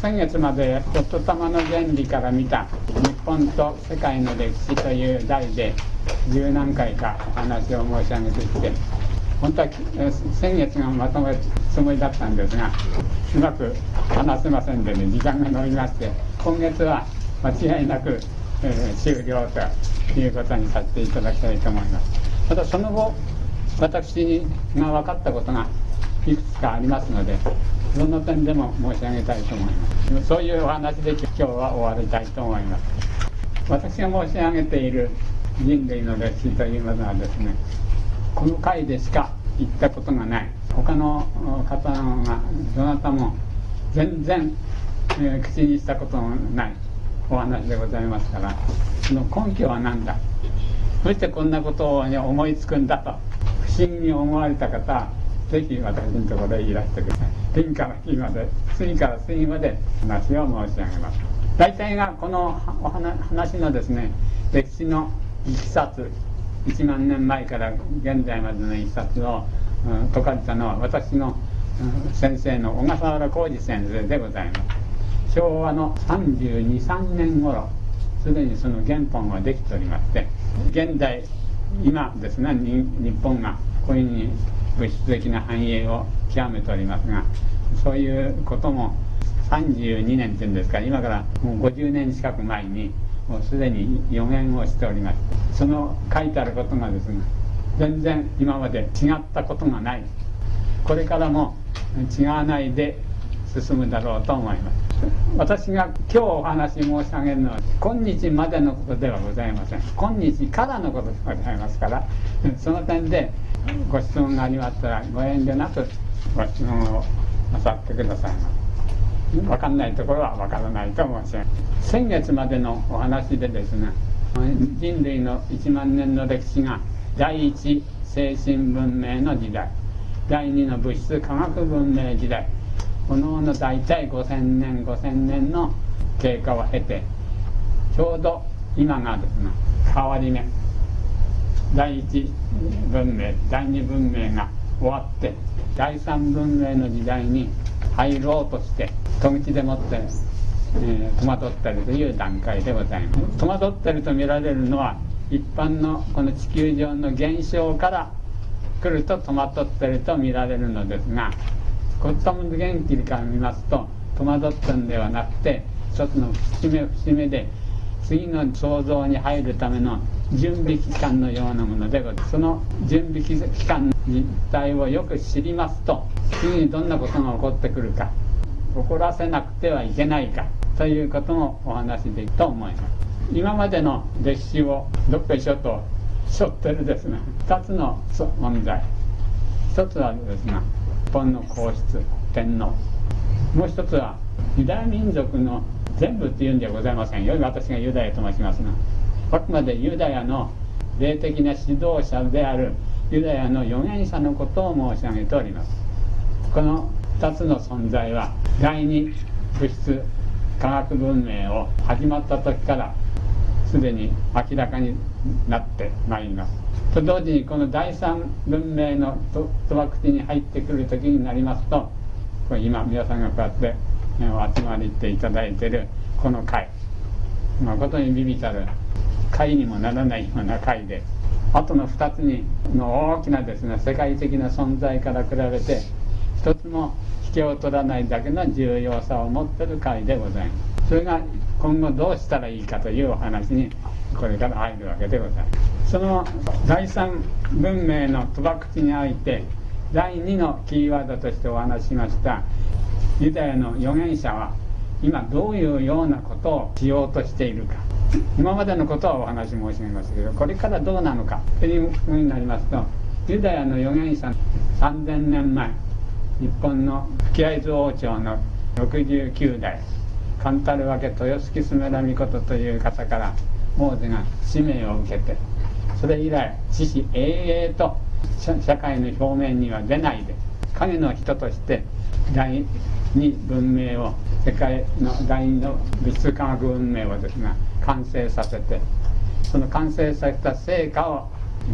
先月まで「言霊の原理から見た日本と世界の歴史」という題で十何回かお話を申し上げてきて本当は先月がまとめるつもりだったんですがうまく話せませんでね時間が延びまして今月は間違いなく、えー、終了ということにさせていただきたいと思います。またその後私が分かったことがいくつかありますのでその点でも申し上げたいと思います。そういうお話で今日は終わりたいと思います。私が申し上げている人類の歴史というものはですねこの回でしか言ったことがない。他の方がどなたも全然、えー、口にしたことのないお話でございますからその根拠は何だ？どうしてこんなことを、思いつくんだと不審に思われた方ぜひ私のところへいらしてください。天から日まで次から次まで話を申し上げます。大体がこのお話のですね歴史のいきさつ1万年前から現在までのいきさつを、うん、説かれたのは私の、うん、先生の小笠原浩二先生でございます。昭和の323年頃すでにその原本はできておりまして現代今ですね日本がこういうふうに物質的な繁栄を極めておりますがそういうことも32年っていうんですか今からもう50年近く前にもうすでに予言をしております。その書いてあることがですね全然今まで違ったことがない。これからも違わないで進むだろうと思います。私が今日お話申し上げるのは今日までのことではございません。今日からのことでございますからその点でご質問がありましたらご遠慮なくご質問をなさってください。分かんないところは分からないと申し上げ先月までのお話でですね人類の1万年の歴史が第一精神文明の時代第二の物質科学文明時代このの大体5000年5000年の経過を経てちょうど今がですね変わり目。第一文明第二文明が終わって第三文明の時代に入ろうとして戸口でもって、えー、戸惑ってるという段階でございます。戸惑ってると見られるのは一般のこの地球上の現象から来ると戸惑ってると見られるのですがコッタムズ元気から見ますと戸惑ったんではなくて一つの節目節目で次の想像に入るための準備期間のようなものでございます。その準備期間の実態をよく知りますと次にどんなことが起こってくるか起こらせなくてはいけないかということもお話できると思います。今までの歴史をどっか一緒と背負ってるですね2つの問題1つはですね本の皇室天皇。もう一つはユダヤ民族の全部っていうんじゃございませんよ。私がユダヤと申しますがあくまでユダヤの霊的な指導者であるユダヤの預言者のことを申し上げております。この2つの存在は第二物質科学文明を始まった時からすでに明らかになってまいります。と同時にこの第三文明の賭博地に入ってくる時になりますとこれ今皆さんがこうやってお集まりっていただいてるこの会誠にビビたる会にもならないような会であとの2つにの大きなですね世界的な存在から比べて一つも引けを取らないだけの重要さを持ってる会でございます。それが今後どうしたらいいかというお話にこれから入るわけでございます。その第三文明の賭博地において第2のキーワードとしてお話ししました。ユダヤの預言者は今どういうようなことをしようとしているか。今までのことはお話申し上げましたけどこれからどうなのかというふうになりますとユダヤの預言者3000年前日本の吹合図王朝の69代勘太郎分豊助スメラミコトという方からモーゼが使命を受けてそれ以来死死永遠と社会の表面には出ないで影の人として第二文明を世界の第二の物質科学文明をですね完成させてその完成させた成果を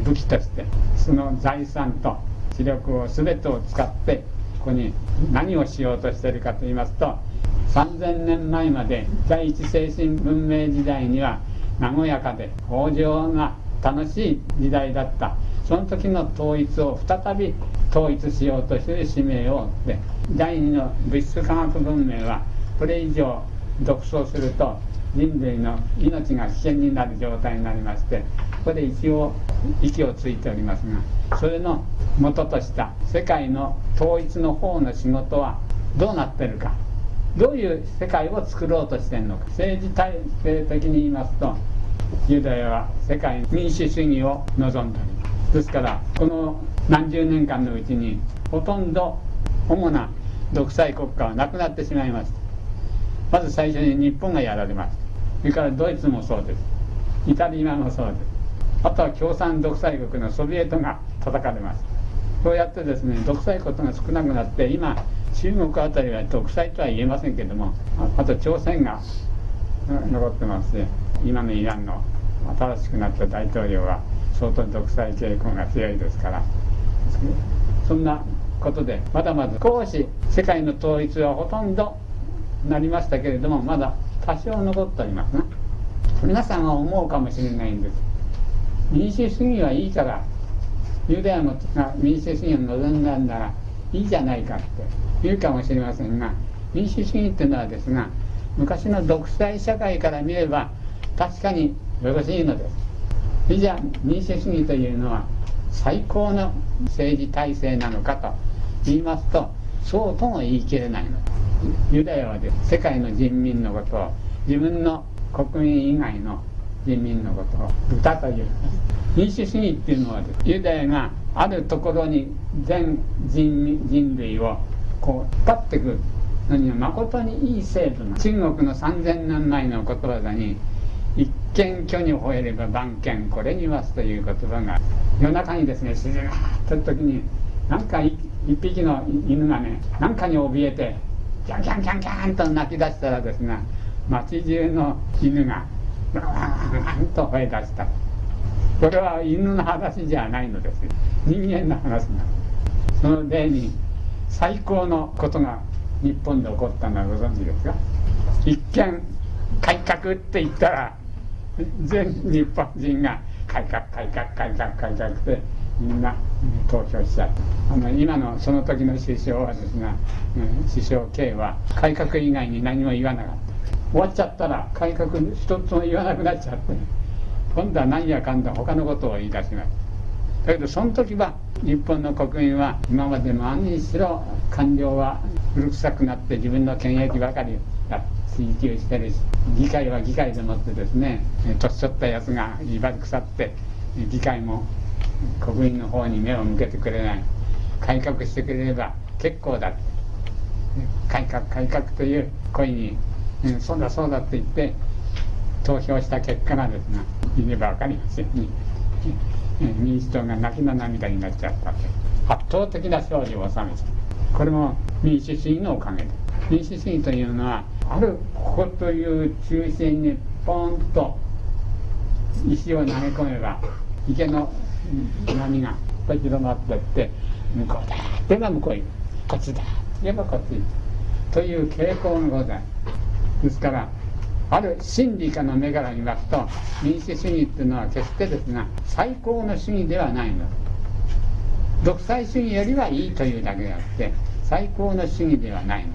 武器としてその財産と知力を全てを使ってここに何をしようとしているかと言いますと3000年前まで第一精神文明時代には和やかで豊穣が楽しい時代だった。その時の統一を再び統一しようとする使命を負って第二の物質科学文明はこれ以上独走すると人類の命が危険になる状態になりましてここで一応息をついておりますがそれの元とした世界の統一の方の仕事はどうなってるか。どういう世界を作ろうとしてるのか。政治体制的に言いますとユダヤは世界民主主義を望んでおります。ですからこの何十年間のうちにほとんど主な独裁国家はなくなってしまいました。まず最初に日本がやられましたそれからドイツもそうです。イタリアもそうです。あとは共産独裁国のソビエトが叩かれましたそうやってですね独裁国が少なくなって今中国あたりは独裁とは言えませんけどもあと朝鮮が残ってます今のイランの新しくなった大統領は相当独裁傾向が強いですからそんなことでまだまだ少し世界の統一はほとんどなりましたけれどもまだ多少残っておりますな。皆さんは思うかもしれないんです。民主主義はいいからユダヤも民主主義を望んだんならいいじゃないかって言うかもしれませんが民主主義っていうのはですが昔の独裁社会から見れば確かによろしいのです。じゃあ民主主義というのは最高の政治体制なのかと言いますとそうとも言い切れないの。ユダヤはです世界の人民のことを自分の国民以外の人民のことを豚という。民主主義っていうのはユダヤがあるところに全人人類をこう引っ張ってくる。のには誠にいい制度な。中国の3000年前の言葉だに一見虚に吠えれば万見これにわすという言葉が夜中にですね静かった時になんか一匹の犬がね何かに怯えてキャンキャンキャンキャンと泣き出したらですが街中の犬がバーンと吠え出した。これは犬の話じゃないのです。人間の話なその例に最高のことが日本で起こったのはご存知ですか？一見改革って言ったら全日本人が改革改革改革改革ってみんな投票しちゃう。あの今のその時の首相はですが、うん、首相 K は改革以外に何も言わなかった。終わっちゃったら改革一つも言わなくなっちゃって今度は何やかんだ他のことを言い出します。だけどその時は日本の国民は今まで何にしろ官僚は古臭くなって自分の権益ばかりや追求してるし議会は議会でもってですね年取ったやつが威張り腐って議会も国民の方に目を向けてくれない。改革してくれれば結構だ。改革改革という声に、うん、そうだそうだって言って投票した結果がですが見れば分かりますように民主党が泣きの涙になっちゃった。って圧倒的な勝利を収めた。これも民主主義のおかげで。民主主義というのはあるここという中心にポンと石を投げ込めば池の波が広まってって向こうだでは向こう行く。こっちだではこっち行く。という傾向がございます。ですからある真理家の目から見ますと民主主義っていうのは決してですが最高の主義ではないの独裁主義よりはいいというだけであって最高の主義ではないの。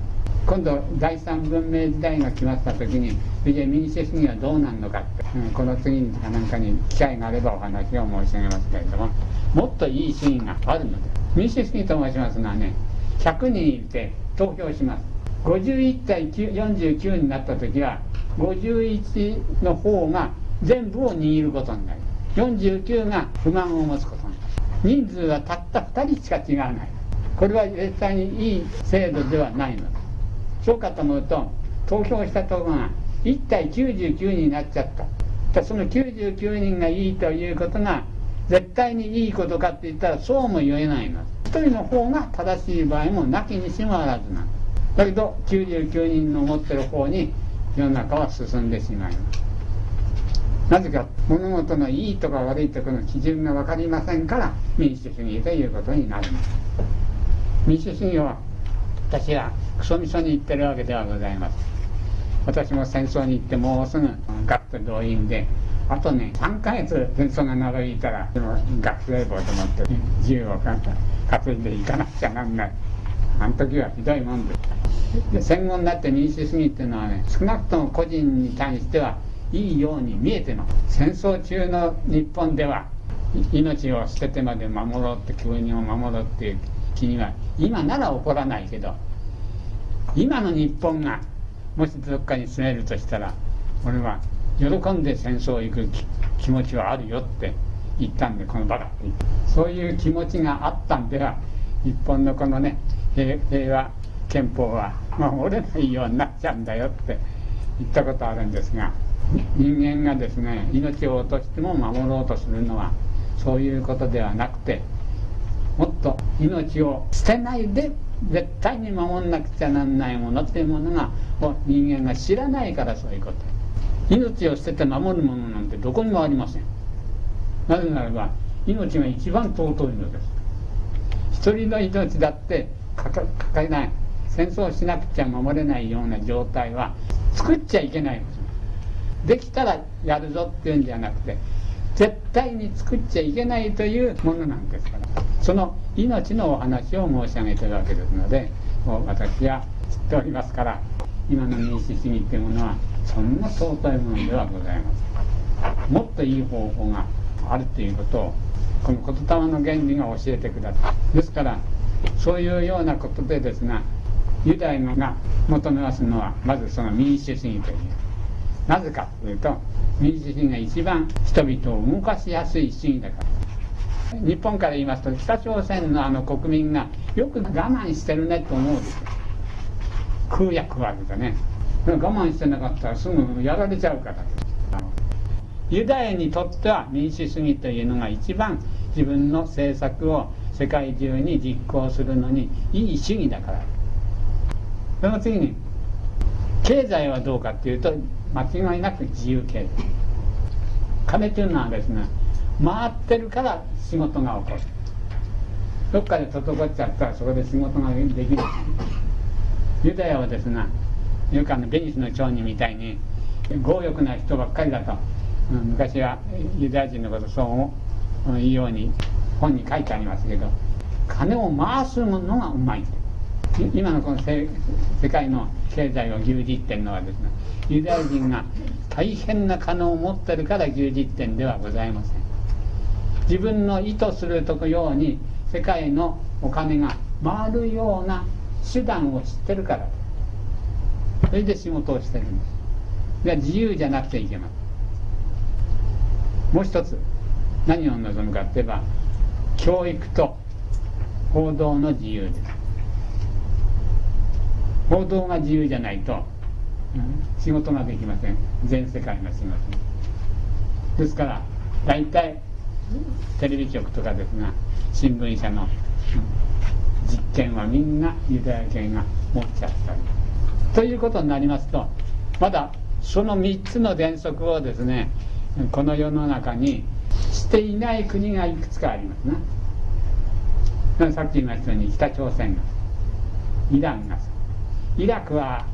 今度第三文明時代が来ました時にそれで民主主義はどうなるのかって、うん、この次にかなんかに機会があればお話を申し上げますけれどももっといい主義があるので民主主義と申しますのはね100人いて投票します。51対49になった時は51の方が全部を握ることになる。49が不満を持つことになる。人数はたった2人しか違わない。これは絶対にいい制度ではないの。そうかと思うと投票したところが1対99になっちゃった。その99人がいいということが絶対にいいことかって言ったらそうも言えないの。1人の方が正しい場合もなきにしもあらずなの。だけど99人の持ってる方に世の中は進んでしまいます。なぜか物事のいいとか悪いとかの基準が分かりませんから民主主義ということになるんです。民主主義は私はクソみそに行ってるわけではございます。私も戦争に行ってもうすぐガッと動員であとね3ヶ月戦争が長引いたらでも学生帽と思って銃を担いでいかなくちゃなんない。あの時はひどいもんですで戦後になって民主主義っていうのはね少なくとも個人に対してはいいように見えてます。戦争中の日本では命を捨ててまで守ろうって国を守ろうっていう気には今なら起こらないけど今の日本がもしどっかに住めるとしたら俺は喜んで戦争行く気持ちはあるよって言ったんでこの場だってそういう気持ちがあったんでは日本のこのね平和憲法は守れないようになっちゃうんだよって言ったことあるんですが人間がですね命を落としても守ろうとするのはそういうことではなくてもっと命を捨てないで絶対に守んなくちゃなんないものっていうものが人間が知らないからそういうこと。命を捨てて守るものなんてどこにもありません。なぜならば命が一番尊いのです。一人の命だってかかえない。戦争しなくちゃ守れないような状態は作っちゃいけないんですできたらやるぞっていうんじゃなくて絶対に作っちゃいけないというものなんですから。その命のお話を申し上げてるわけですのでもう私は知っておりますから今の民主主義っていうものはそんな尊いものではございません。もっといい方法があるということをこの言霊の原理が教えてください。ですからそういうようなことでですがユダヤが求めますのはまずその民主主義という。なぜかというと民主主義が一番人々を動かしやすい主義だから。日本から言いますと北朝鮮のあの国民がよく我慢してるねと思うんですよ空や食わずでね。我慢してなかったらすぐやられちゃうから。ユダヤにとっては民主主義というのが一番自分の政策を世界中に実行するのにいい主義だから。その次に経済はどうかっていうと間違いなく自由経済。金というのはですね回ってるから仕事が起こる。どっかで滞っちゃったらそこで仕事ができるユダヤはですねよくあのベニスの町人みたいに強欲な人ばっかりだと。昔はユダヤ人のことそういうように本に書いてありますけど金を回すものがうまい今のこの世界の経済を牛耳ってるのはですねユダヤ人が大変な金を持ってるから牛耳ってんではございません。自分の意図するとように世界のお金が回るような手段を知ってるから。それで仕事をしてるんです。自由じゃなくていけませんもう一つ何を望むかっていえば教育と報道の自由です。報道が自由じゃないと仕事ができません。全世界の仕事。ですから大体テレビ局とかですが新聞社の実験はみんなユダヤ系が持っちゃったり。ということになりますとまだその3つの原則をですねこの世の中にしていない国がいくつかありますねさっき言いましたように北朝鮮がイランがイラクは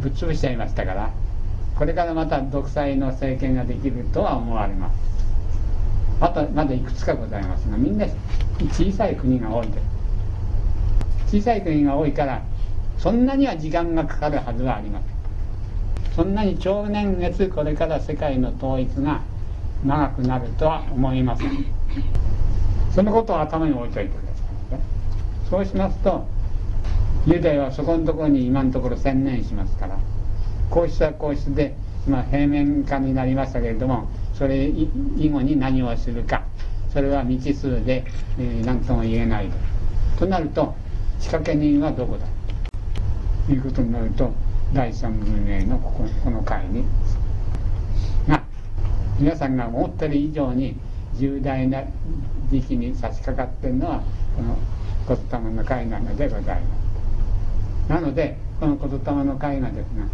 ぶっ潰しちゃいましたからこれからまた独裁の政権ができるとは思われます。あとまだいくつかございますがみんな小さい国が多いです。小さい国が多いからそんなには時間がかかるはずはありません。そんなに長年月これから世界の統一が長くなるとは思いません。そのことを頭に置いといてくださいそうしますとユダヤはそこのところに今のところ専念しますから。皇室は皇室で、まあ、平面化になりましたけれどもそれ以後に何をするか。それは未知数で、えー、何とも言えないと。なると仕掛け人はどこだ。ということになると第三文明のこここの会に。が皆さんが思ってる以上に重大な時期に差し掛かっているのはこの言霊の会なのでございます。なのでこの言霊の会がですね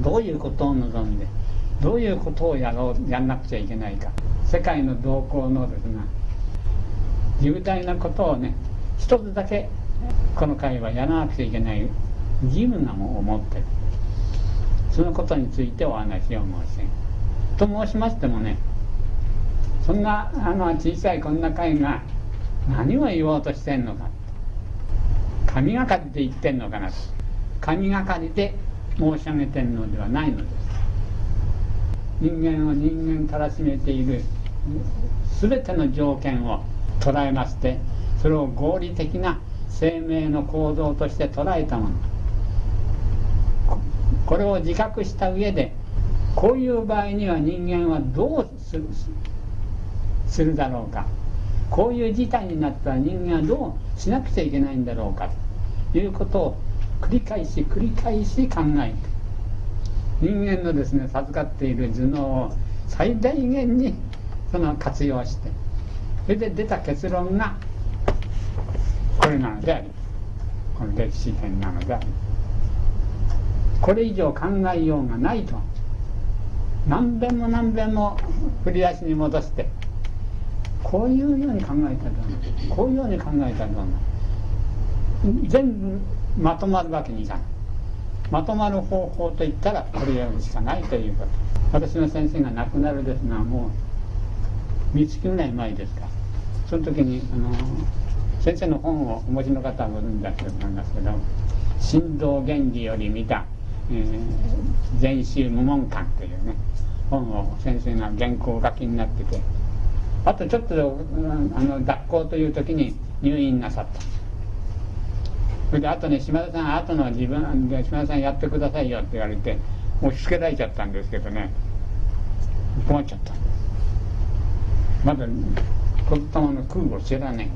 どういうことを望んでどういうことをやろうやんなくちゃいけないか。世界の動向のですね重大なことをね一つだけこの会はやらなくちゃいけない義務がも持ってる。そのことについてお話を申し上げと申しましてもねそんなあの小さいこんな会が何を言おうとしてんのか。神がかりで言ってんのかな神がかりで申し上げてんのではないのです。人間を人間たらしめている全ての条件を捉えましてそれを合理的な生命の構造として捉えたもの。これを自覚した上でこういう場合には人間はどうするするだろうか。こういう事態になったら人間はどうしなくちゃいけないんだろうか。いうことを繰り返し繰り返し考えて人間のですね授かっている頭脳を最大限にその活用してそれで出た結論がこれなのでありこの歴史編なのでありこれ以上考えようがないと何遍も何遍も振り出しに戻してこういうように考えたらどうなこういうように考えたらどうなる？全部まとまるわけにいかない。まとまる方法といったらこれやるしかないということ。私の先生が亡くなるですがもう3月ぐらい前ですか。その時にあの先生の本をお持ちの方はご存知だと思いますけど「振動原理より見た、えー、全集無門観」というね本を先生が原稿書きになっててあとちょっとあの脱行という時に入院なさった。それであとね島田さんあとの自分で島田さんやってくださいよって言われて押し付けられちゃったんですけどね。困っちゃった。まだ子供の空を知らない。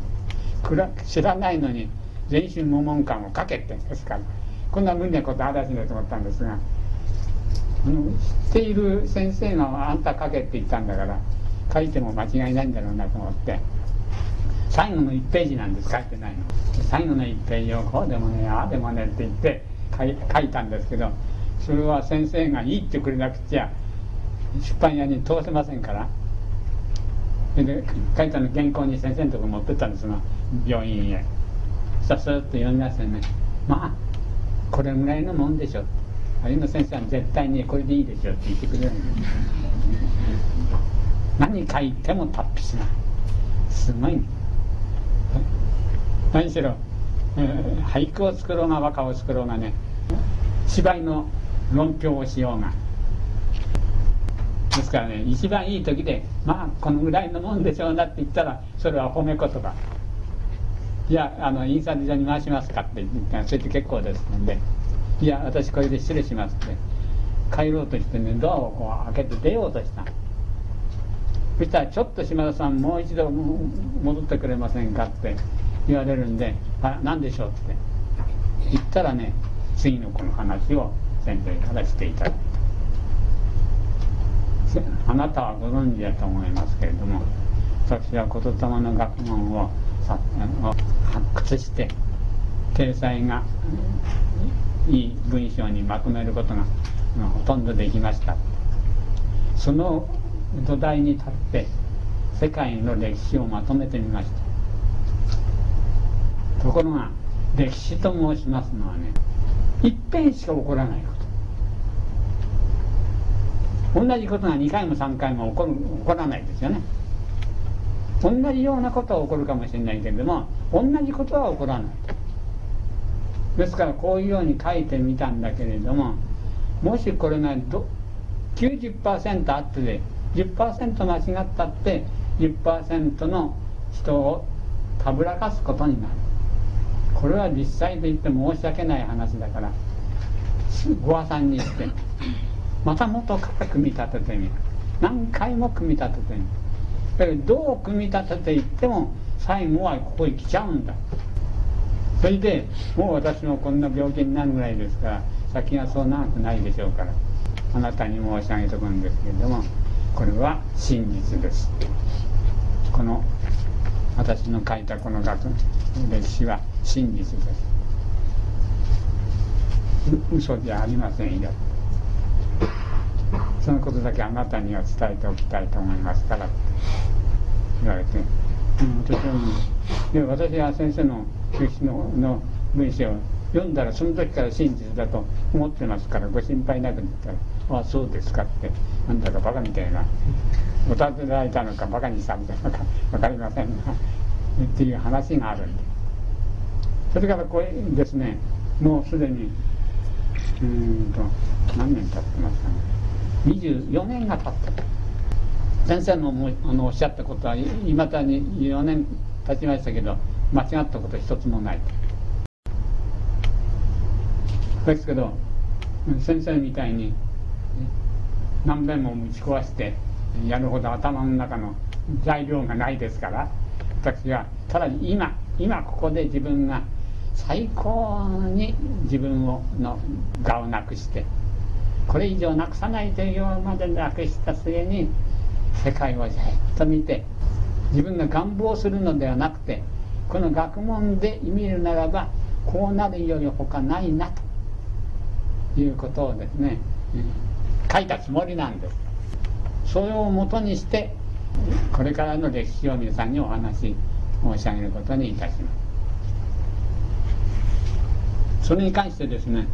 知らないのに全身無門感をかけてんですからこんな無理なこと話だと思ったんですが知っている先生があんた書けって言ったんだから書いても間違いないんだろうなと思って。最後の1ページなんです。書いてないの。最後の1ページをこうでもねああでもねって言って書いたんですけどそれは先生がいいってくれなくちゃ出版屋に通せませんから。それで書いたの原稿に先生のとこ持ってったんですが病院へ。さすっと読みましてねまあこれぐらいのもんでしょ。あの先生は絶対にこれでいいでしょって言ってくれるんです。何書いても達筆なすごい何しろ、えー、俳句を作ろうが和歌を作ろうがね芝居の論評をしようが。ですからね一番いい時でまあこのぐらいのもんでしょうなって言ったらそれは褒め言葉。いやあの印刷所に回しますかって言ったらそれって結構ですのでいや私これで失礼しますって帰ろうとしてねドアをこう開けて出ようとした。そしたらちょっと島田さんもう一度戻ってくれませんかって言われるんで「あ何でしょう」って。言ったらね次のこの話を先生からしていただいた。あなたはご存知だと思いますけれども私は言霊の学問を発掘して掲載がいい文章にまとめることがほとんどできました。その土台に立って世界の歴史をまとめてみました。ところが歴史と申しますのはね一遍しか起こらないこと。同じことが2回も3回も起こる起こらないですよね。同じようなことは起こるかもしれないけれども同じことは起こらない。ですからこういうように書いてみたんだけれどももしこれが90%あってで10%間違ったって10%の人をたぶらかすことになる。これは実際で言って申し訳ない話だからご破算にしてまた元から組み立ててみる。何回も組み立ててみる。だけどどう組み立てていっても最後はここに来ちゃうんだ。それでもう私もこんな病気になるぐらいですから先がそう長くないでしょうからあなたに申し上げとくんですけれどもこれは真実です。この私の書いたこの学歴史は真実です。嘘じゃありませんよ。そのことだけあなたには伝えておきたいと思いますから。って言われて。うん、とてもで私は先生の歴史のの文章を読んだらその時から真実だと思ってますからご心配なくって言ったら「あそうですか」ってなんだかバカみたいなお尋ねられたのかバカにしたみたのか分かりませんがっていう話があるんで。それからこれですねもうすでにうんと何年経ってますかね。24年が経った先生のあのおっしゃったことはいまだに4年経ちましたけど間違ったこと一つもないですけど先生みたいに何遍も打ち壊してやるほど頭の中の材料がないですから私はただ今今ここで自分が最高に自分をの我をなくしてこれ以上なくさないというまでなくした末に世界をじっと見て自分が願望するのではなくてこの学問で見るならばこうなるより他ないなということをですね、うん書いたつもりなんです。それをもとにしてこれからの歴史を皆さんにお話し申し上げることにいたします。それに関してですね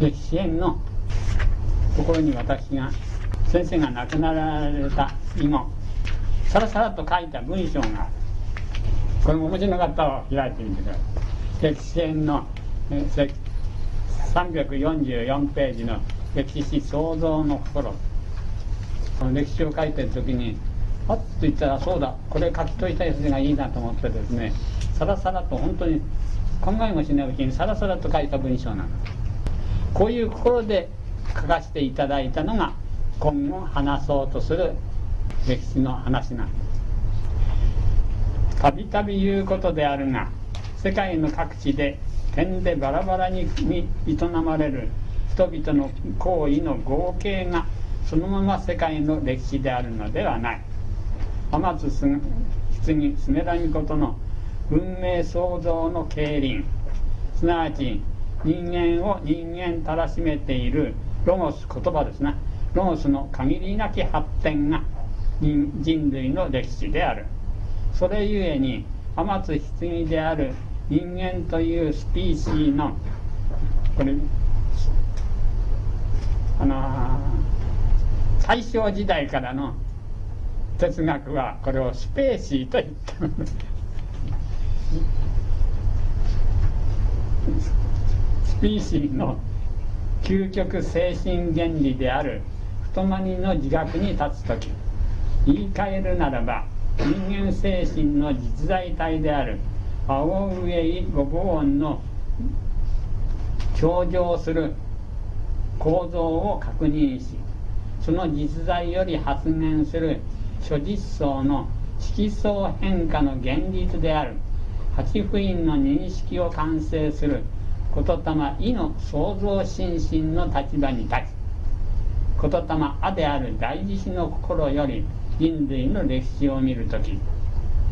歴史園のところに私が先生が亡くなられた以後さらさらと書いた文章がこれもお持ちの方を開いてみてください。歴史園のえ344ページの歴史創造の心。歴史を書いてる時にあっと言ったらそうだ。これ書きといたやつがいいなと思ってですねさらさらと本当に考えもしないうちにさらさらと書いた文章なんですこういう心で書かせていただいたのが今後話そうとする歴史の話なんですたびたび言うことであるが世界の各地で点でバラバラに営まれる人々の行為の合計がそのまま世界の歴史であるのではない。天津棺スメラミことの運命創造の競輪すなわち人間を人間たらしめているロゴス言葉ですねロゴスの限りなき発展が人類の歴史である。それゆえに天津棺である人間というスピーシーのこれあの大正時代からの哲学はこれをスペーシーと言ってスピーシーの究極精神原理である太まにの自覚に立つ時。言い換えるならば人間精神の実在体である。青上五五音の強調する構造を確認しその実在より発現する諸実相の色相変化の現実である八不院の認識を完成する言霊意の創造心身の立場に立ち言霊あである大慈悲の心より人類の歴史を見るとき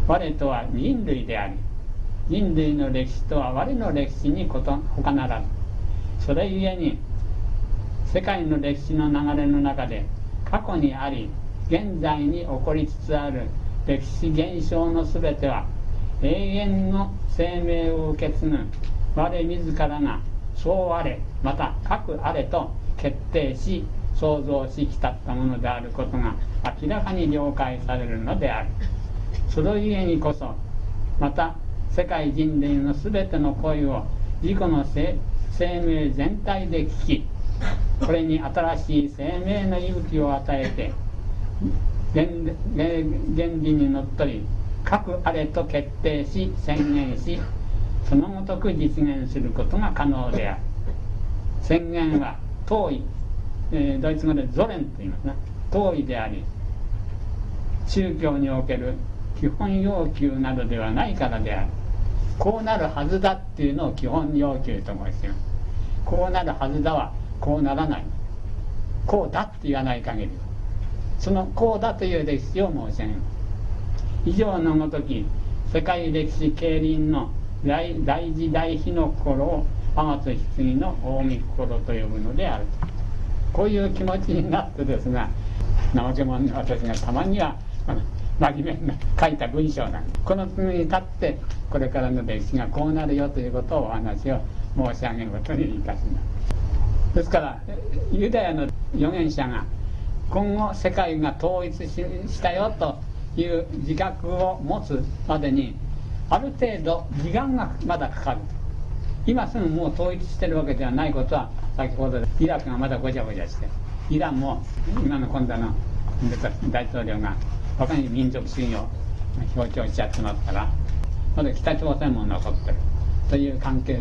我とは人類であり人類の歴史とは我の歴史にこと他ならずそれゆえに世界の歴史の流れの中で過去にあり現在に起こりつつある歴史現象の全ては永遠の生命を受け継ぐ我自らがそうあれまた核あれと決定し創造しきたったものであることが明らかに了解されるのである。そのゆえにこそまた世界人類の全ての声を自己の生命全体で聞きこれに新しい生命の勇気を与えて原理にのっとり核あれと決定し宣言しそのごとく実現することが可能である。宣言は遠い、えー、ドイツ語でゾレンと言いますね遠いであり宗教における基本要求などではないからである。こうなるはずだっていうのを基本要求と申しますこうなるはずだはこうならない。こうだって言わない限り。そのこうだという歴史を申し上げます。以上のごとき世界歴史競輪の大大事大悲の心を天津棺の大御心と呼ぶのであると。こういう気持ちになってですが怠け者の私がたまには真面目な書いた文章なんこの次に立ってこれからの歴史がこうなるよということをお話を申し上げることにいたします。ですからユダヤの預言者が今後世界が統一したよという自覚を持つまでにある程度時間がまだかかる今すぐもう統一してるわけではないことは先ほどイラクがまだごちゃごちゃしてイランも今の今度の大統領が他に民族主義を強調しちゃってますからまだ北朝鮮も残ってるという関係で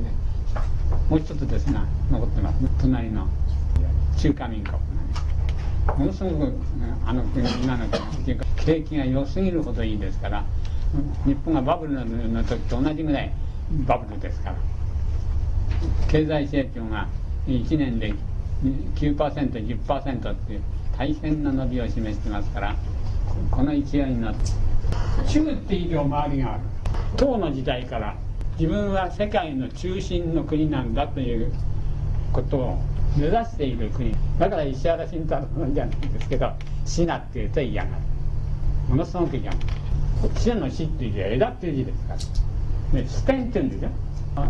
もう一つですが残ってます。隣の中華民国がねものすごくあの国。今の国景気が良すぎるほどいいですから日本がバブルの時と同じぐらいバブルですから。経済成長が1年で 9%10% っていう大変な伸びを示してますからこの勢いになって中って以上周りがある。唐の時代から自分は世界の中心の国なんだということを目指している国。だから石原慎太郎じゃないんですけど「シナ」っていうと嫌がる。ものすごく嫌がる「シナ」の「死」っていう字は枝っていう字ですから。で視点っていうんですよ。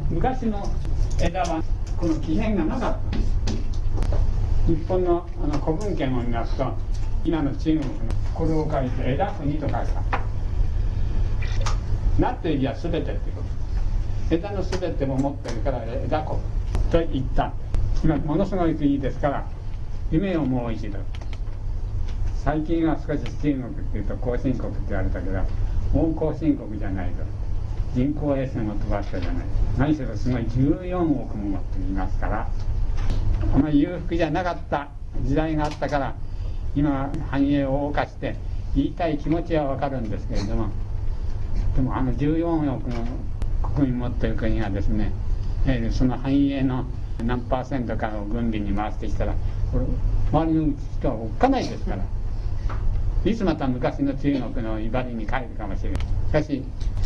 昔の枝はこの起源がなかったんです。日本のあの古文献を見ますと今の中国のこれを書いて枝国と書いたなっていう字は全てってこと枝の全ても持ってるから枝子と言った今ものすごい国ですから夢をもう一度最近は少し中国っていうと後進国って言われたけどもう後進国じゃないと人工衛星も飛ばしたじゃない何しろすごい14億も持っていますからあまり裕福じゃなかった時代があったから今繁栄を謳歌して言いたい気持ちは分かるんですけれどもでもあの14億の国民持っている国がですね、えー、その繁栄の何パーセントかを軍備に回してきたらこれ周りの人はおっかないですからいつまた昔の中国の威張りに帰るかもしれない。しかし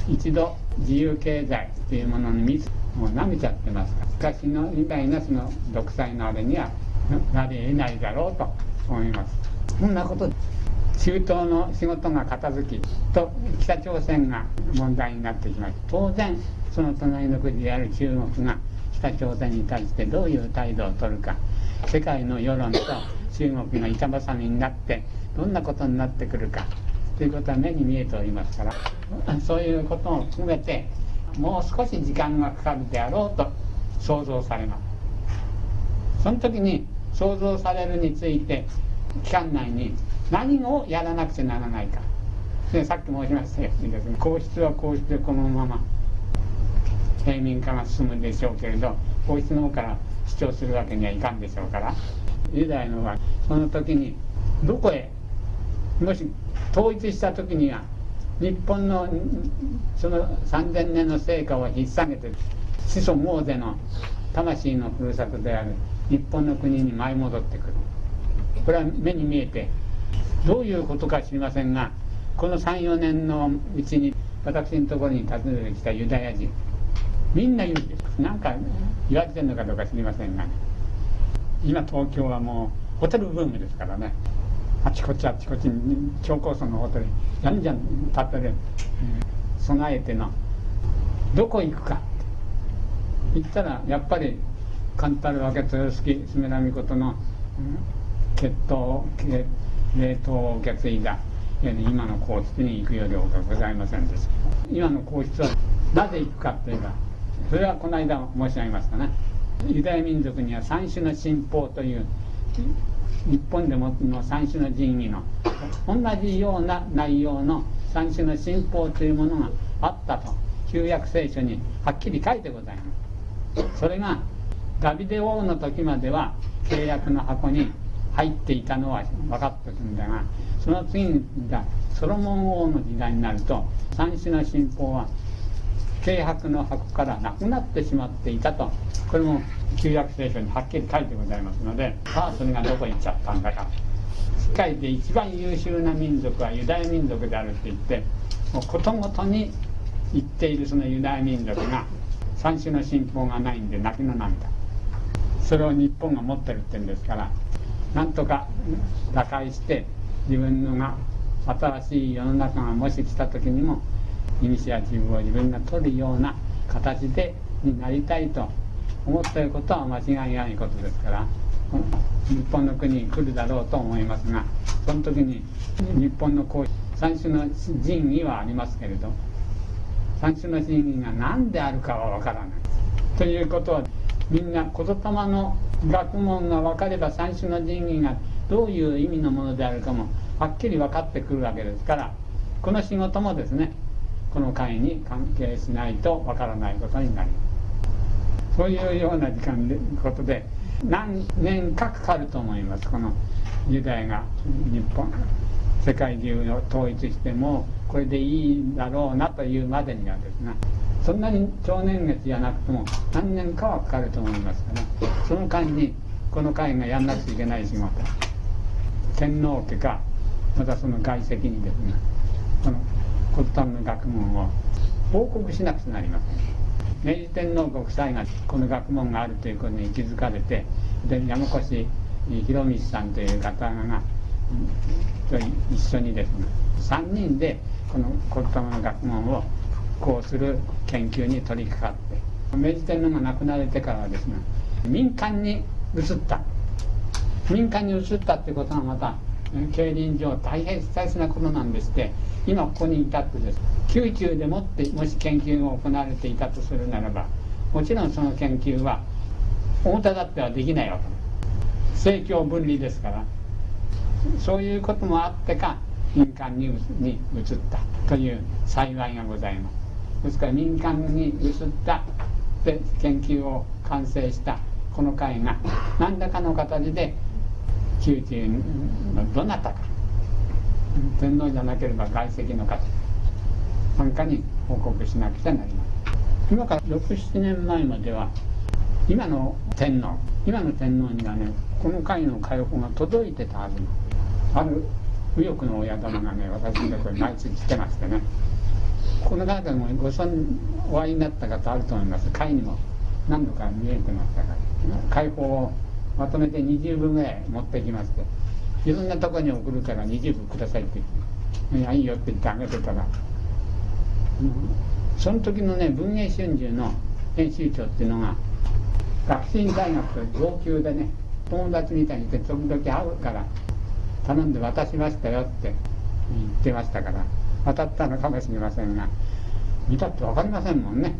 一度自由経済というものに水もう舐めちゃってますから。昔のみたいなその独裁のあれにはなり得ないだろうと思います。そんなこと。中東の仕事が片付きと北朝鮮が問題になってきます。当然その隣の国である中国が北朝鮮に対してどういう態度を取るか。世界の世論と中国が板挟みになってどんなことになってくるか。ということは目に見えておりますから。そういうことも含めてもう少し時間がかかるであろうと想像されます。その時に想像されるについて期間内に何をやらなくちゃならないか。でさっき申しましたようにですね皇室は皇室でこのまま平民化が進むでしょうけれど皇室の方から主張するわけにはいかんでしょうから。ユダヤのはその時にどこへもし統一した時には日本のその3000年の成果を引っ提げて子孫モーゼの魂のふるさとである日本の国に舞い戻ってくる。これは目に見えてどういうことか知りませんがこの34年のうちに私のところに訪ねてきたユダヤ人みんな言うんです。何か言われてるのかどうか知りませんが、今東京はもうホテルブームですからね。あちこちあちこちに超高層のホテルじゃんじゃん建ってる、うん、備えてのどこ行くかって。言ったらやっぱり勘太郎明豊助住良美ことの、うん、血統冷凍を受け継いだ。今の皇室に行くより他ございませんでした。今の皇室はなぜ行くかというかそれはこの間申し上げましたね。ユダヤ民族には三種の神宝という日本でもの三種の神器の同じような内容の三種の神宝というものがあったと。旧約聖書にはっきり書いてございますそれがダビデ王の時までは契約の箱に入っていたのは分かってるんだがその次にソロモン王の時代になると三種の神宝は軽薄の箱からなくなってしまっていたとこれも旧約聖書にはっきり書いてございますのでさあそれがどこ行っちゃったんだか。世界で一番優秀な民族はユダヤ民族であるって言ってもうことごとに言っているそのユダヤ民族が三種の信仰がないんで泣きの涙それを日本が持ってるって言うんですからなんとか打開して自分のが新しい世の中がもし来た時にもイニシアチブを自分が取るような形でになりたいと思っていることは間違いないことですから日本の国に来るだろうと思いますがその時に日本のこう三種の神器はありますけれど三種の神器が何であるかは分からない。ということはみんな言霊の学問が分かれば三種の神器がどういう意味のものであるかもはっきり分かってくるわけですからこの仕事もですねこの会に関係しないと分からないことになります。そういうような時間でことで何年かかかると思います。このユダヤが日本世界中を統一してもこれでいいだろうなというまでにはですねそんなに長年月じゃなくても何年かはかかると思いますからその間にこの会がやんなくちゃいけない仕事。天皇家かまたその外籍にですねこの骨董の学問を報告しなくちゃなりません。明治天皇ご夫妻がこの学問があるということに気づかれてで山越博道さんという方がと一緒にですね3人でこの骨董の学問をこうする研究に取り掛かって。明治天皇が亡くなられてからはですね民間に移った。民間に移ったってことがまた競輪上大変大切なことなんですって。今ここに至ってです。宮中でもってもし研究が行われていたとするならばもちろんその研究は表立ってはできないわけ。政教分離ですから。そういうこともあってか民間に移ったという幸いがございます。ですから民間に移った研究を完成したこの会が何らかの形で宮中のどなたか天皇じゃなければ外籍の方なんかに報告しなくちゃなりません今から67年前までは今の天皇今の天皇にはねこの会の解放が届いてたはずある右翼の親玉がね私のところに毎月来てましてね。この方もご存お会いになった方あると思います会にも何度か見えてましたから解放をまとめて20部ぐらい持ってきましていろんなとこに送るから20部くださいって。言って「いいよ」って言ってあげてたら、その時のね文藝春秋の編集長っていうのが学生大学と同級でね友達みたいにて時々会うから頼んで渡しましたよって言ってましたから。渡ったのかもしれませんが見たって分かりませんもんね。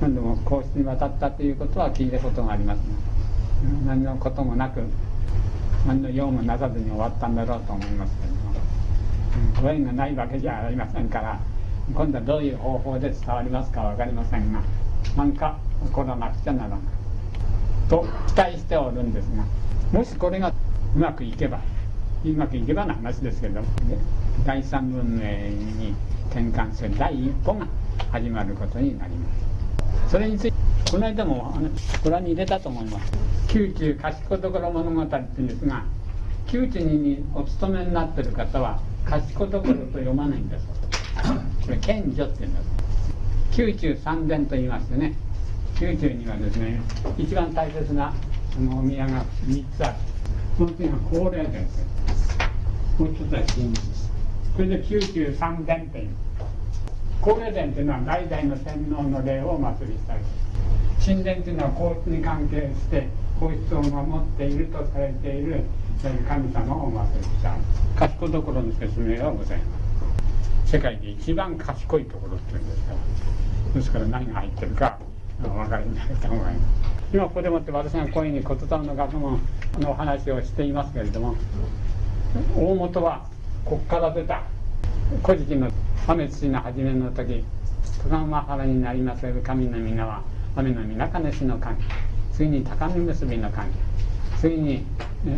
何でも皇室に渡ったということは聞いたことがありますが何のこともなく何の用もなさずに終わったんだろうと思いますけども。ご縁がないわけじゃありませんから今度はどういう方法で伝わりますか分かりませんが何か起こらなくちゃならないと期待しておるんですがもしこれがうまくいけばうまくいけばの話ですけども第三文明に転換する第一歩が始まることになります。それについてこの間もご覧に入れたと思います。宮中賢所物語って言うんですが宮中にお勤めになってる方は賢所と読まないんです。これ賢女って言うんです。宮中三殿と言いましてね宮中にはですね一番大切なお宮が3つある。その次が高齢殿です。もう一つは神事ですこれで宮中三殿という高齢殿というのは代々の天皇の霊をお祭りしたり神殿というのは皇室に関係して皇室を守っているとされている神様をお祭りした賢所の説明はございます。世界で一番賢いところっていうんですからですから何が入ってるかお分かりになると思います。今ここでもって私が声に言霊の学問のお話をしていますけれども大元はここから出た「古事記」の雨土の初めの時戸川原になります神の皆は雨の皆金主の神。次に高見結びの神。次に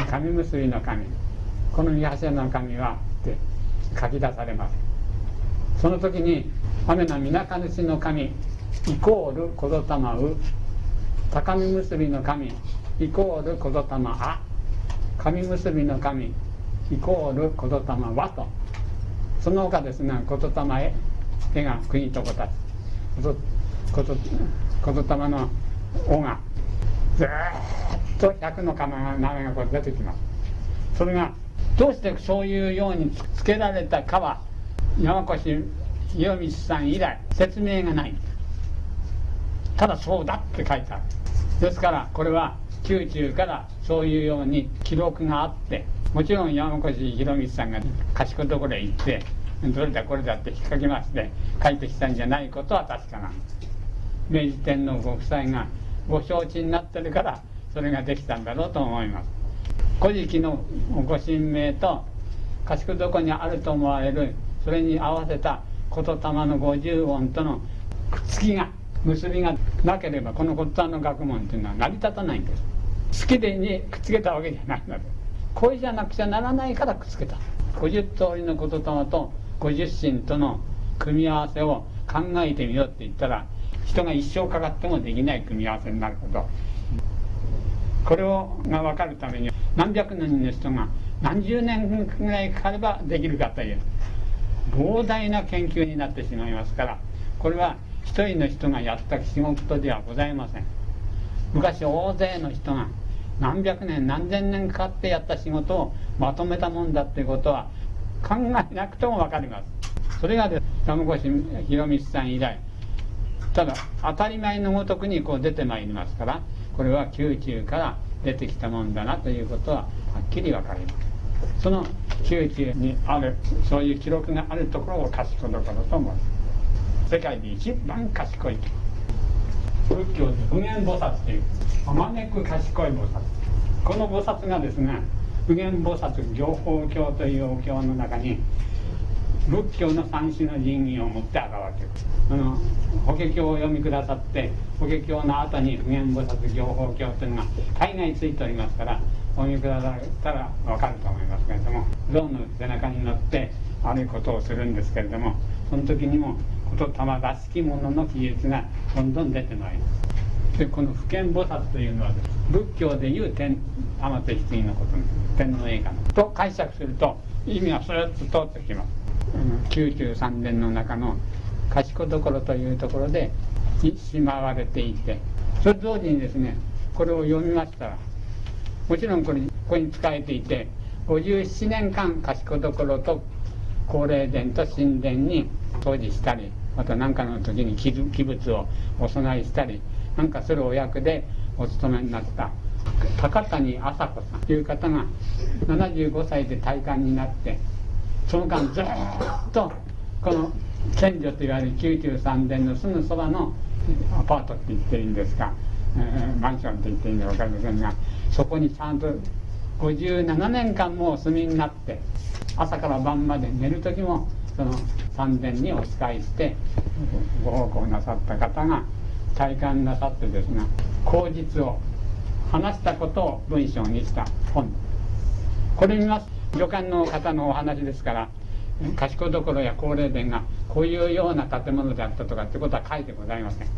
神結びの神。この三柱の神はって書き出されます。その時に雨の皆金主の神イコール小戸玉う。高見結びの神イコール小戸玉あ。神結びの神。イコール言霊はと。その他ですね言霊へ絵が国とこたち言霊の「お」がずっと百の釜が名前がこう出てきます。それがどうしてそういうようにつけられたかは山越清光さん以来説明がない。ただそうだって書いてある。ですからこれは宮中からそういうように記録があってもちろん山越博光さんが賢いところへ行ってどれだこれだって引っ掛けまして書いてきたんじゃないことは確かな。んです明治天皇ご夫妻がご承知になってるからそれができたんだろうと思います。古事記のご神明と賢床にあると思われるそれに合わせた言霊の五十音とのくっつきが結びがなければこの言霊の学問っていうのは成り立たないんです。好きでにくっつけたわけじゃないのでこれじゃなくちゃならないからくっつけた。50通りの言霊と50神との組み合わせを考えてみようって言ったら人が一生かかってもできない組み合わせになること。これをが分かるために何百年の人が何十年ぐらいかかればできるかという膨大な研究になってしまいますからこれは一人の人がやった仕事ではございません。昔大勢の人が何百年何千年かかってやった仕事をまとめたもんだっていうことは考えなくても分かります。それが山越博光さん以来。ただ当たり前のごとくにこう出てまいりますからこれは宮中から出てきたもんだなということははっきり分かります。その宮中にあるそういう記録があるところを賢いところと思います世界で一番賢い仏教で普賢菩薩というあまねく賢い菩薩。この菩薩がですね普賢菩薩行法経というお経の中に仏教の三種の神器を持って現れてるあの法華経を読みくださって法華経の後に普賢菩薩行法経というのが大概ついておりますからお読みくださったら分かると思いますけれども象の背中に乗ってあることをするんですけれどもその時にも言霊らしきものの記述がどんどん出てまいります。でこの普賢菩薩というのは仏教でいう天天手棺のこと天皇映画の。と解釈すると意味がスーッと通ってきます。93年の中の賢所というところでしまわれていてそれと同時にですねこれを読みましたらもちろんこれここに仕えていて57年間賢所と高霊殿と神殿に掃除したりまた何かの時に器物をお供えしたりなんかするお役でお勤めになった。高谷麻子さんという方が75歳で退官になってその間ずっとこの賢女といわれる93殿のすぐそばのアパートって言っていいんですか、えー、マンションって言っていいんか分かりませんがそこにちゃんと57年間もお住みになって朝から晩まで寝る時もその三殿にお使いしてご奉公なさった方が体感なさってですね口実を話したことを文章にした本。これ見ます旅館の方のお話ですから賢所や高齢殿がこういうような建物であったとかってことは書いてございません。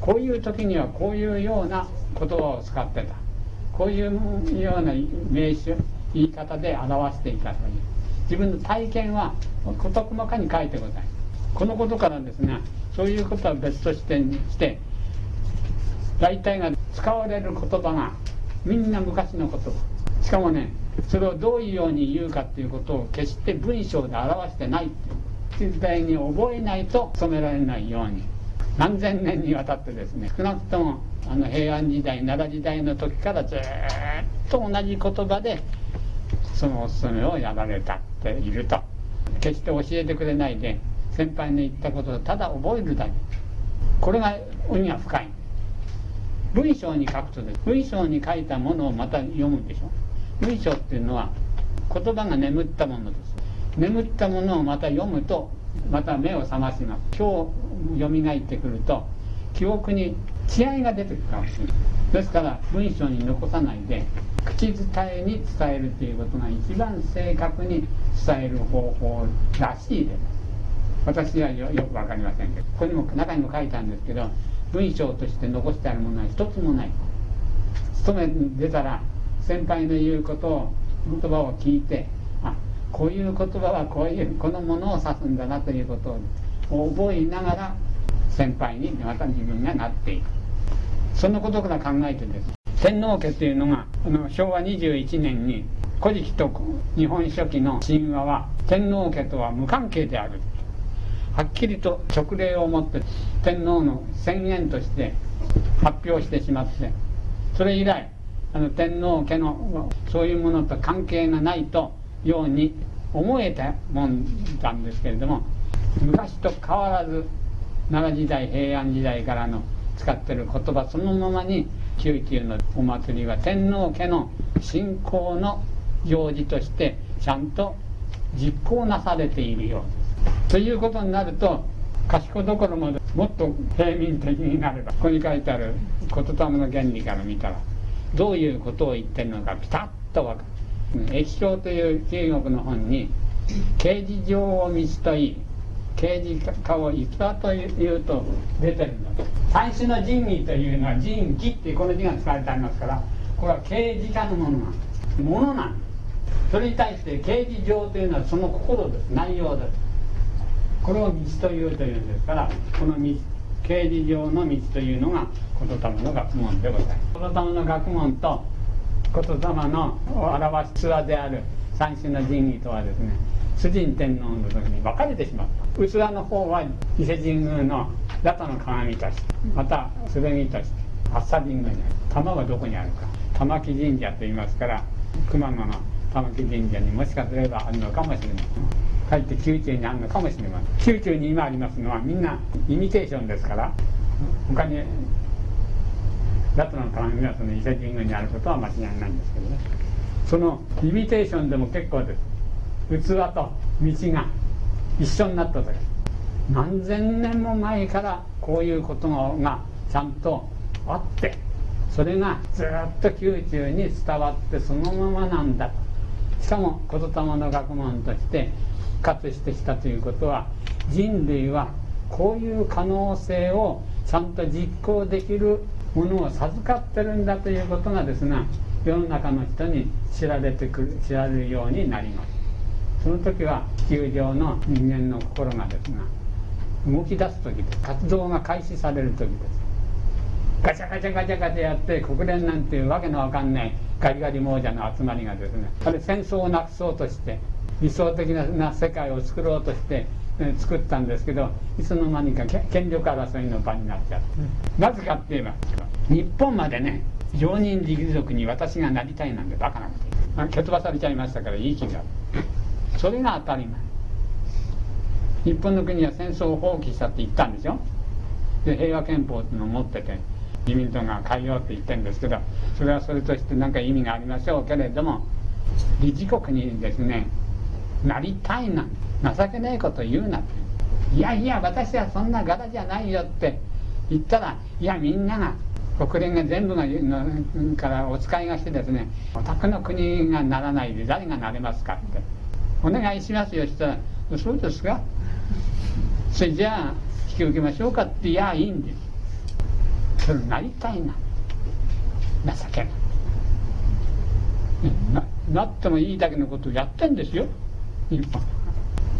こういう時にはこういうような言葉を使ってた。こういうような名詞言い方で表していたという。自分の体験は事細かに書いてございます。このことからですねそういうことは別としてにして大体が使われる言葉がみんな昔の言葉しかもねそれをどういうように言うかっていうことを決して文章で表してないっていう時代に覚えないと染められないように。何千年にわたってですね少なくともあの平安時代奈良時代の時からずっと同じ言葉でそのおすすめをやられた。っていると。決して教えてくれないで先輩の言ったことをただ覚えるだけ。これが意味が深い。文章に書くとです。文章に書いたものをまた読むでしょ。文章っていうのは言葉が眠ったものです。眠ったものをまた読むとまた目を覚まします。今日よみがえってくると記憶に違いが出てくるかもしれない。ですから文章に残さないで口伝えに伝えるということが一番正確に伝える方法らしいです。私はよく分かりませんけどここにも中にも書いたんですけど文章として残してあるものは一つもない。勤め出たら先輩の言うことを言葉を聞いてあこういう言葉はこういうこのものを指すんだなということを覚えながら先輩にまた自分がなっていく。そのことから考えてです天皇家というのがあの昭和21年に古事記と日本書紀の神話は天皇家とは無関係である。はっきりと勅令をもって天皇の宣言として発表してしまってそれ以来あの天皇家のそういうものと関係がないとように思えたもんなんですけれども昔と変わらず奈良時代平安時代からの使ってる言葉そのままに宮中のお祭りは天皇家の信仰の行事としてちゃんと実行なされているようです。ということになると賢どころまでもっと平民的になればここに書いてある言霊の原理から見たらどういうことを言ってるのかピタッと分かる。液晶という中国の本に刑事上を道といい刑事化をいかというと出てるんだ。三種の神器というのは神器っていうこの字が使われてありますからこれは刑事化のものなんです。ものなんです。それに対して刑事上というのはその心です。内容です。これを道というというんですからこの道刑事上の道というのが言霊の学問でございます。言霊の学問と言霊の表す器である三種の神器とはですね主人天皇の時に分かれてしまった。器の方は伊勢神宮のラタの鏡としてまた剣として八佐神宮にある。玉はどこにあるか。玉木神社と言いますから熊野の玉木神社にもしかすればあるのかもしれない。かえって宮中にあるのかもしれません。宮中に今ありますのはみんなイミテーションですから他にラトの鏡がその伊勢神宮にあることは間違いないんですけどね。そのイミテーションでも結構です。器と道が一緒になった時何千年も前からこういうことがちゃんとあってそれがずっと宮中に伝わってそのままなんだと。しかも言霊の学問として復活してきたということは人類はこういう可能性をちゃんと実行できるものを授かってるんだということがですが世の中の人に知られてくる知られるようになります。その時は地球上の人間の心がですが動き出す時です。活動が開始される時です。ガチャガチャガチャガチャやって国連なんていうわけのわかんないガリガリ亡者の集まりがですねあれ戦争をなくそうとして理想的な世界を作ろうとして作ったんですけどいつの間にか権力争いの場になっちゃって、なぜかって言えば日本までね常任理事族に私がなりたいなんてバカなこと蹴飛ばされちゃいましたからいい気が。それが当たり前。日本の国は戦争を放棄したって言ったんですよ。で平和憲法っていうのを持ってて自民党が変えようって言ってるんですけどそれはそれとして何か意味がありましょうけれども理事国にですねなりたいな情けないこと言うなって。いやいや私はそんな柄じゃないよって言ったらいやみんなが国連が全部がのからお使いがしてですねお宅の国がならないで誰がなれますかって。お願いしますよしたらそうですか？それじゃあ引き受けましょうかっていやいいんです。それなりたいな。情けない。ななってもいいだけのことをやってんですよ。日本。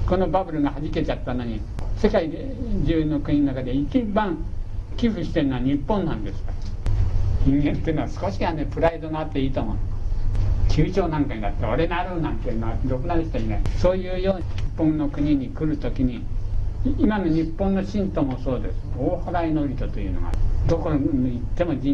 このバブルがはじけちゃったのに世界中の国の中で一番寄付してるのは日本なんです。から人間っていうのは少しはねプライドがあっていいと思う。球長なんかになって俺なるなんていうのはろくな人いない。そういうように日本の国に来る時に今の日本の信徒もそうです。大払いの人というのがどこに行っても神社